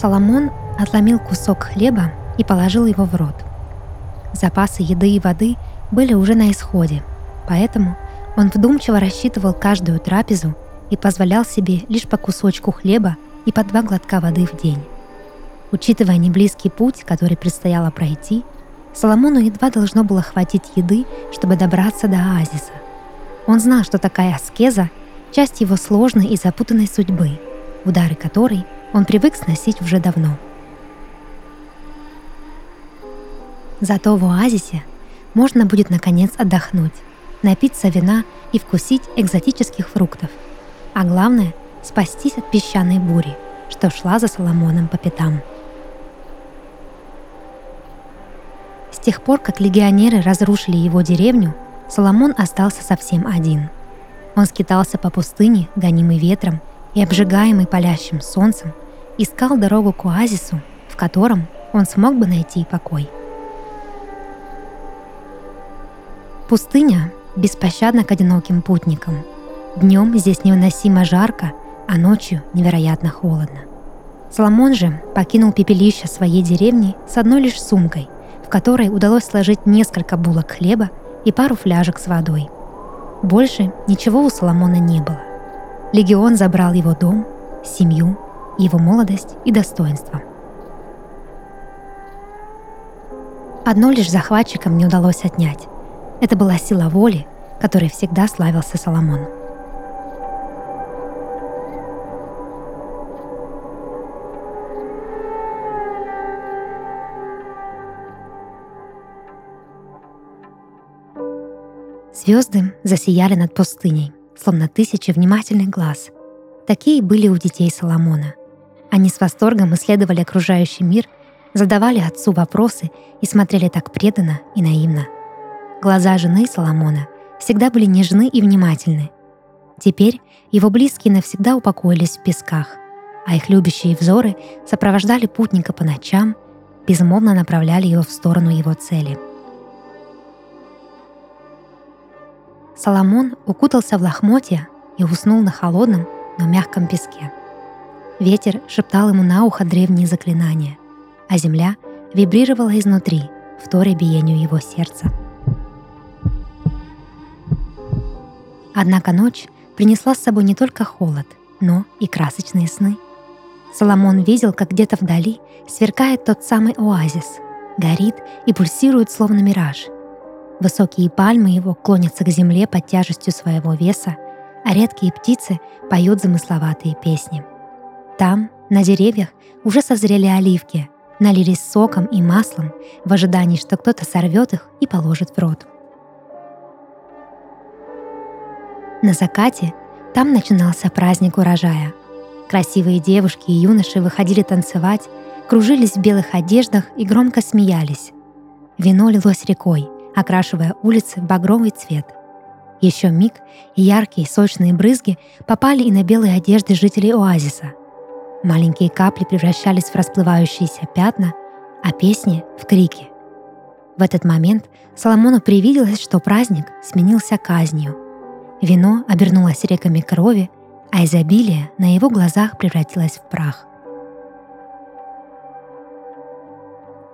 Соломон отломил кусок хлеба и положил его в рот. Запасы еды и воды были уже на исходе, поэтому он вдумчиво рассчитывал каждую трапезу и позволял себе лишь по кусочку хлеба и по два глотка воды в день. Учитывая неблизкий путь, который предстояло пройти, Соломону едва должно было хватить еды, чтобы добраться до оазиса. Он знал, что такая аскеза — часть его сложной и запутанной судьбы, удары которой он привык сносить уже давно. Зато в оазисе можно будет наконец отдохнуть, напиться вина и вкусить экзотических фруктов. А главное — спастись от песчаной бури, что шла за Соломоном по пятам. С тех пор, как легионеры разрушили его деревню, Соломон остался совсем один. Он скитался по пустыне, гонимый ветром и обжигаемый палящим солнцем, искал дорогу к оазису, в котором он смог бы найти покой. Пустыня беспощадна к одиноким путникам. Днем здесь невыносимо жарко, а ночью невероятно холодно. Соломон же покинул пепелище своей деревни с одной лишь сумкой, в которой удалось сложить несколько булок хлеба и пару фляжек с водой. Больше ничего у Соломона не было. Легион забрал его дом, семью, его молодость и достоинство. Одно лишь захватчикам не удалось отнять. Это была сила воли, которой всегда славился Соломон. Звезды засияли над пустыней, словно тысячи внимательных глаз. Такие были у детей Соломона. Они с восторгом исследовали окружающий мир, задавали отцу вопросы и смотрели так преданно и наивно. Глаза жены Соломона всегда были нежны и внимательны. Теперь его близкие навсегда упокоились в песках, а их любящие взоры сопровождали путника по ночам, безмолвно направляли его в сторону его цели — Соломон укутался в лохмотья и уснул на холодном, но мягком песке. Ветер шептал ему на ухо древние заклинания, а земля вибрировала изнутри, вторя биению его сердца. Однако ночь принесла с собой не только холод, но и красочные сны. Соломон видел, как где-то вдали сверкает тот самый оазис, горит и пульсирует словно мираж — Высокие пальмы его клонятся к земле под тяжестью своего веса, а редкие птицы поют замысловатые песни. Там, на деревьях, уже созрели оливки, налились соком и маслом в ожидании, что кто-то сорвет их и положит в рот. На закате там начинался праздник урожая. Красивые девушки и юноши выходили танцевать, кружились в белых одеждах и громко смеялись. Вино лилось рекой, окрашивая улицы в багровый цвет. Еще миг, и яркие сочные брызги попали и на белые одежды жителей оазиса. Маленькие капли превращались в расплывающиеся пятна, а песни — в крики. В этот момент Соломону привиделось, что праздник сменился казнью. Вино обернулось реками крови, а изобилие на его глазах превратилось в прах.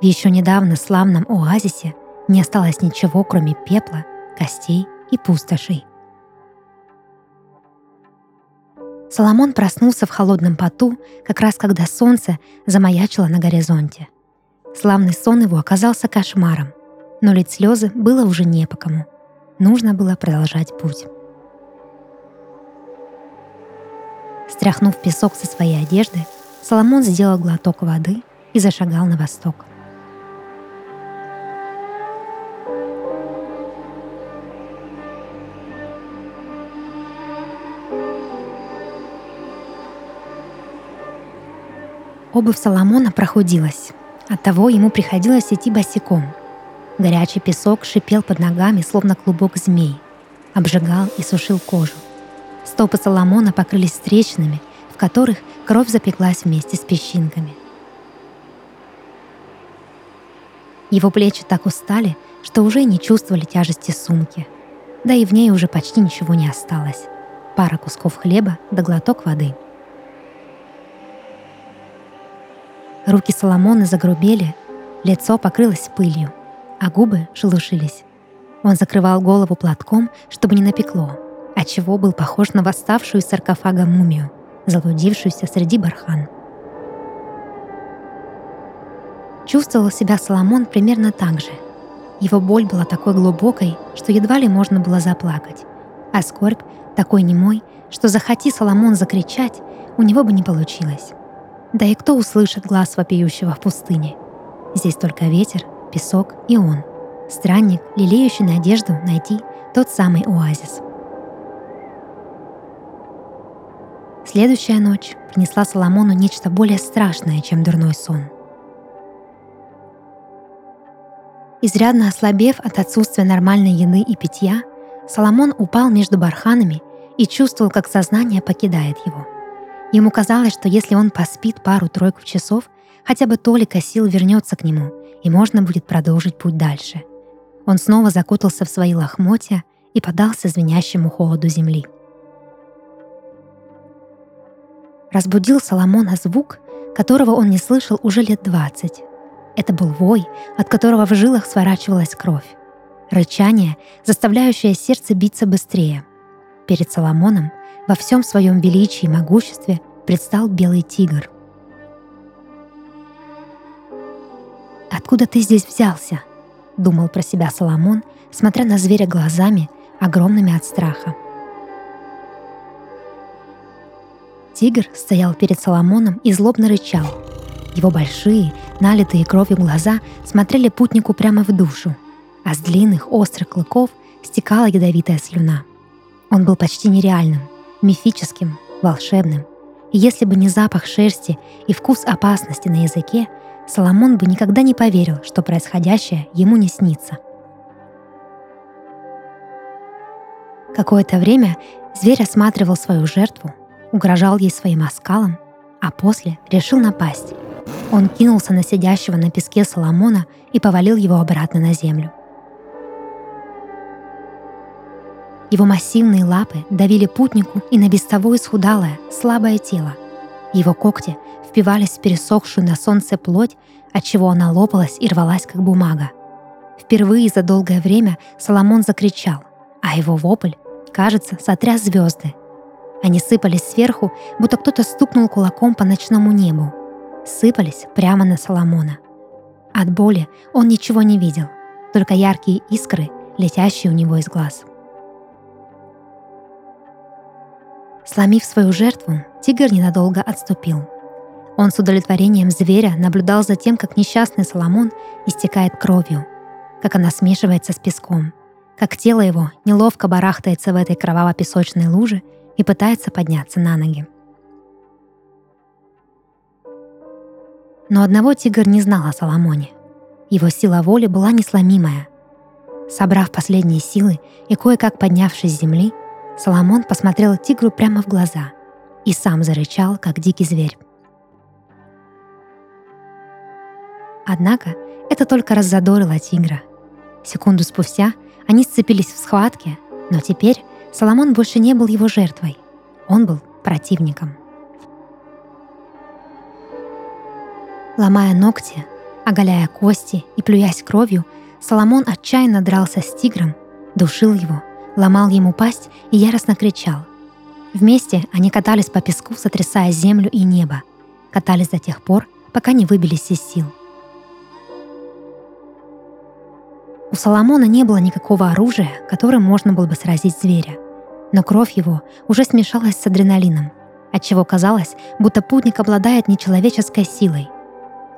В еще недавно славном оазисе не осталось ничего, кроме пепла, костей и пустошей. Соломон проснулся в холодном поту, как раз когда солнце замаячило на горизонте. Славный сон его оказался кошмаром, но лить слезы было уже не по кому. Нужно было продолжать путь. Стряхнув песок со своей одежды, Соломон сделал глоток воды и зашагал на восток. Обувь Соломона прохудилась. Оттого ему приходилось идти босиком. Горячий песок шипел под ногами, словно клубок змей. Обжигал и сушил кожу. Стопы Соломона покрылись трещинами, в которых кровь запеклась вместе с песчинками. Его плечи так устали, что уже не чувствовали тяжести сумки. Да и в ней уже почти ничего не осталось. Пара кусков хлеба да глоток воды — Руки Соломона загрубели, лицо покрылось пылью, а губы шелушились. Он закрывал голову платком, чтобы не напекло, отчего был похож на восставшую из саркофага мумию, заблудившуюся среди бархан. Чувствовал себя Соломон примерно так же. Его боль была такой глубокой, что едва ли можно было заплакать, а скорбь такой немой, что захоти Соломон закричать, у него бы не получилось. Да и кто услышит глаз вопиющего в пустыне? Здесь только ветер, песок и он, странник, лелеющий надежду найти тот самый оазис. Следующая ночь принесла Соломону нечто более страшное, чем дурной сон. Изрядно ослабев от отсутствия нормальной еды и питья, Соломон упал между барханами и чувствовал, как сознание покидает его. Ему казалось, что если он поспит пару-тройку часов, хотя бы толика сил вернется к нему, и можно будет продолжить путь дальше. Он снова закутался в свои лохмотья и подался звенящему холоду земли. Разбудил Соломона звук, которого он не слышал уже лет двадцать. Это был вой, от которого в жилах сворачивалась кровь. Рычание, заставляющее сердце биться быстрее. Перед Соломоном во всем своем величии и могуществе предстал белый тигр. «Откуда ты здесь взялся?» — думал про себя Соломон, смотря на зверя глазами, огромными от страха. Тигр стоял перед Соломоном и злобно рычал. Его большие, налитые кровью глаза смотрели путнику прямо в душу, а с длинных острых клыков стекала ядовитая слюна. Он был почти нереальным, мифическим, волшебным. И если бы не запах шерсти и вкус опасности на языке, Соломон бы никогда не поверил, что происходящее ему не снится. Какое-то время зверь осматривал свою жертву, угрожал ей своим оскалом, а после решил напасть. Он кинулся на сидящего на песке Соломона и повалил его обратно на землю. Его массивные лапы давили путнику и на без того исхудалое, слабое тело. Его когти впивались в пересохшую на солнце плоть, отчего она лопалась и рвалась, как бумага. Впервые за долгое время Соломон закричал, а его вопль, кажется, сотряс звезды. Они сыпались сверху, будто кто-то стукнул кулаком по ночному небу. Сыпались прямо на Соломона. От боли он ничего не видел, только яркие искры, летящие у него из глаз. Сломив свою жертву, тигр ненадолго отступил. Он с удовлетворением зверя наблюдал за тем, как несчастный Соломон истекает кровью, как она смешивается с песком, как тело его неловко барахтается в этой кроваво-песочной луже — и пытается подняться на ноги. Но одного тигр не знал о Соломоне. Его сила воли была несломимая. Собрав последние силы и кое-как поднявшись с земли, Соломон посмотрел тигру прямо в глаза и сам зарычал, как дикий зверь. Однако это только раззадорило тигра. Секунду спустя они сцепились в схватке, но теперь Соломон больше не был его жертвой. Он был противником. Ломая ногти, оголяя кости и плюясь кровью, Соломон отчаянно дрался с тигром, душил его, ломал ему пасть и яростно кричал. Вместе они катались по песку, сотрясая землю и небо. Катались до тех пор, пока не выбились из сил. У Соломона не было никакого оружия, которым можно было бы сразить зверя но кровь его уже смешалась с адреналином, отчего казалось, будто путник обладает нечеловеческой силой.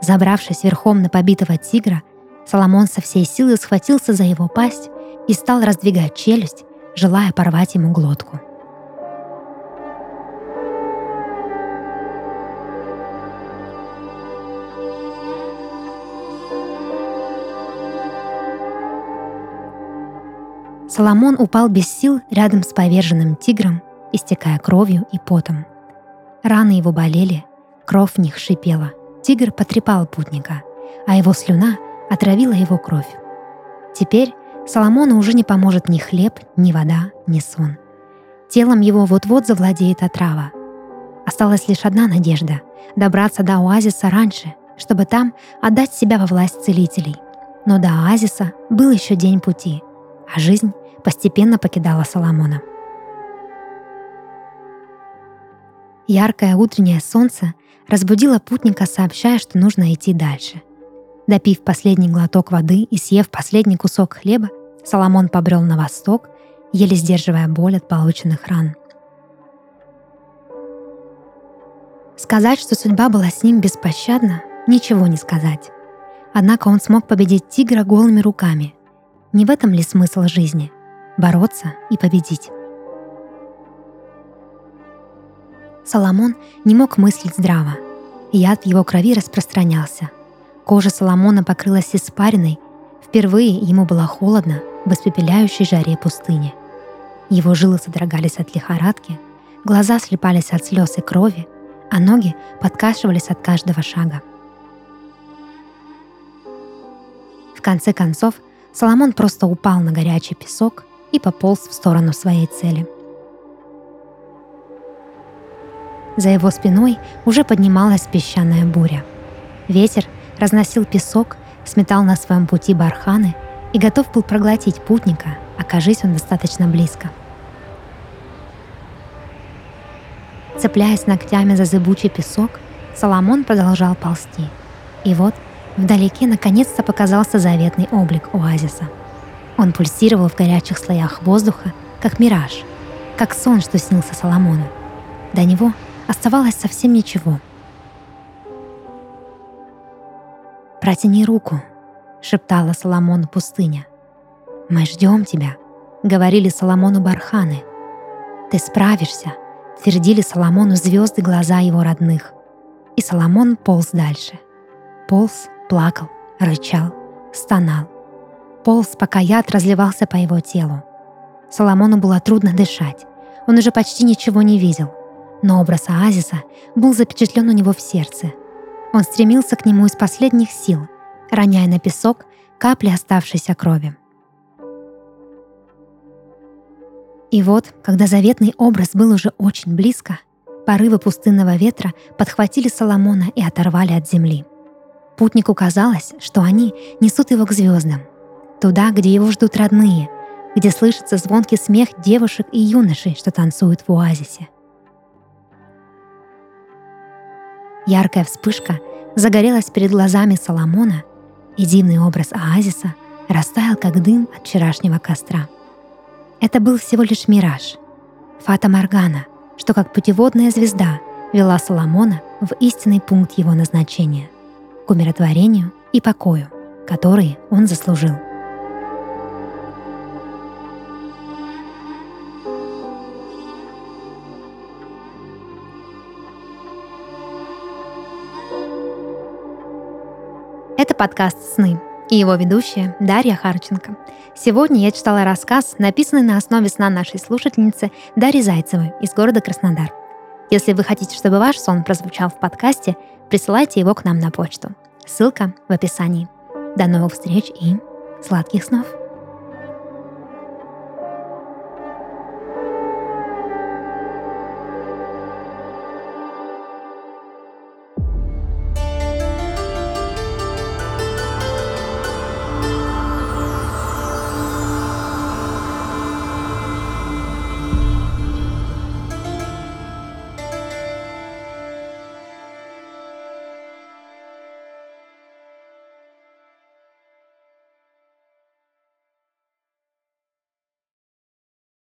Забравшись верхом на побитого тигра, Соломон со всей силы схватился за его пасть и стал раздвигать челюсть, желая порвать ему глотку. Соломон упал без сил рядом с поверженным тигром, истекая кровью и потом. Раны его болели, кровь в них шипела. Тигр потрепал путника, а его слюна отравила его кровь. Теперь Соломону уже не поможет ни хлеб, ни вода, ни сон. Телом его вот-вот завладеет отрава. Осталась лишь одна надежда — добраться до оазиса раньше, чтобы там отдать себя во власть целителей. Но до оазиса был еще день пути, а жизнь постепенно покидала Соломона. Яркое утреннее солнце разбудило путника, сообщая, что нужно идти дальше. Допив последний глоток воды и съев последний кусок хлеба, Соломон побрел на восток, еле сдерживая боль от полученных ран. Сказать, что судьба была с ним беспощадна, ничего не сказать. Однако он смог победить тигра голыми руками. Не в этом ли смысл жизни? Бороться и победить. Соломон не мог мыслить здраво. Яд в его крови распространялся. Кожа Соломона покрылась испариной. Впервые ему было холодно в испепеляющей жаре пустыни. Его жилы содрогались от лихорадки, глаза слепались от слез и крови, а ноги подкашивались от каждого шага. В конце концов, Соломон просто упал на горячий песок и пополз в сторону своей цели. За его спиной уже поднималась песчаная буря. Ветер разносил песок, сметал на своем пути барханы и готов был проглотить путника, окажись он достаточно близко – Цепляясь ногтями за зыбучий песок, Соломон продолжал ползти. И вот вдалеке наконец-то показался заветный облик оазиса. Он пульсировал в горячих слоях воздуха, как мираж, как сон, что снился Соломону. До него оставалось совсем ничего. «Протяни руку», — шептала Соломону пустыня. «Мы ждем тебя», — говорили Соломону барханы. «Ты справишься», — твердили Соломону звезды глаза его родных. И Соломон полз дальше. Полз, плакал, рычал, стонал. Полз, пока яд разливался по его телу. Соломону было трудно дышать. Он уже почти ничего не видел. Но образ оазиса был запечатлен у него в сердце. Он стремился к нему из последних сил, роняя на песок капли оставшейся крови. И вот, когда заветный образ был уже очень близко, порывы пустынного ветра подхватили Соломона и оторвали от земли. Путнику казалось, что они несут его к звездам, туда, где его ждут родные, где слышится звонкий смех девушек и юношей, что танцуют в оазисе. Яркая вспышка загорелась перед глазами Соломона, и дивный образ оазиса растаял, как дым от вчерашнего костра — это был всего лишь мираж. Фата Моргана, что как путеводная звезда вела Соломона в истинный пункт его назначения — к умиротворению и покою, которые он заслужил. Подкаст «Сны» и его ведущая Дарья Харченко. Сегодня я читала рассказ, написанный на основе сна нашей слушательницы Дарьи Зайцевой из города Краснодар. Если вы хотите, чтобы ваш сон прозвучал в подкасте, присылайте его к нам на почту. Ссылка в описании. До новых встреч и сладких снов!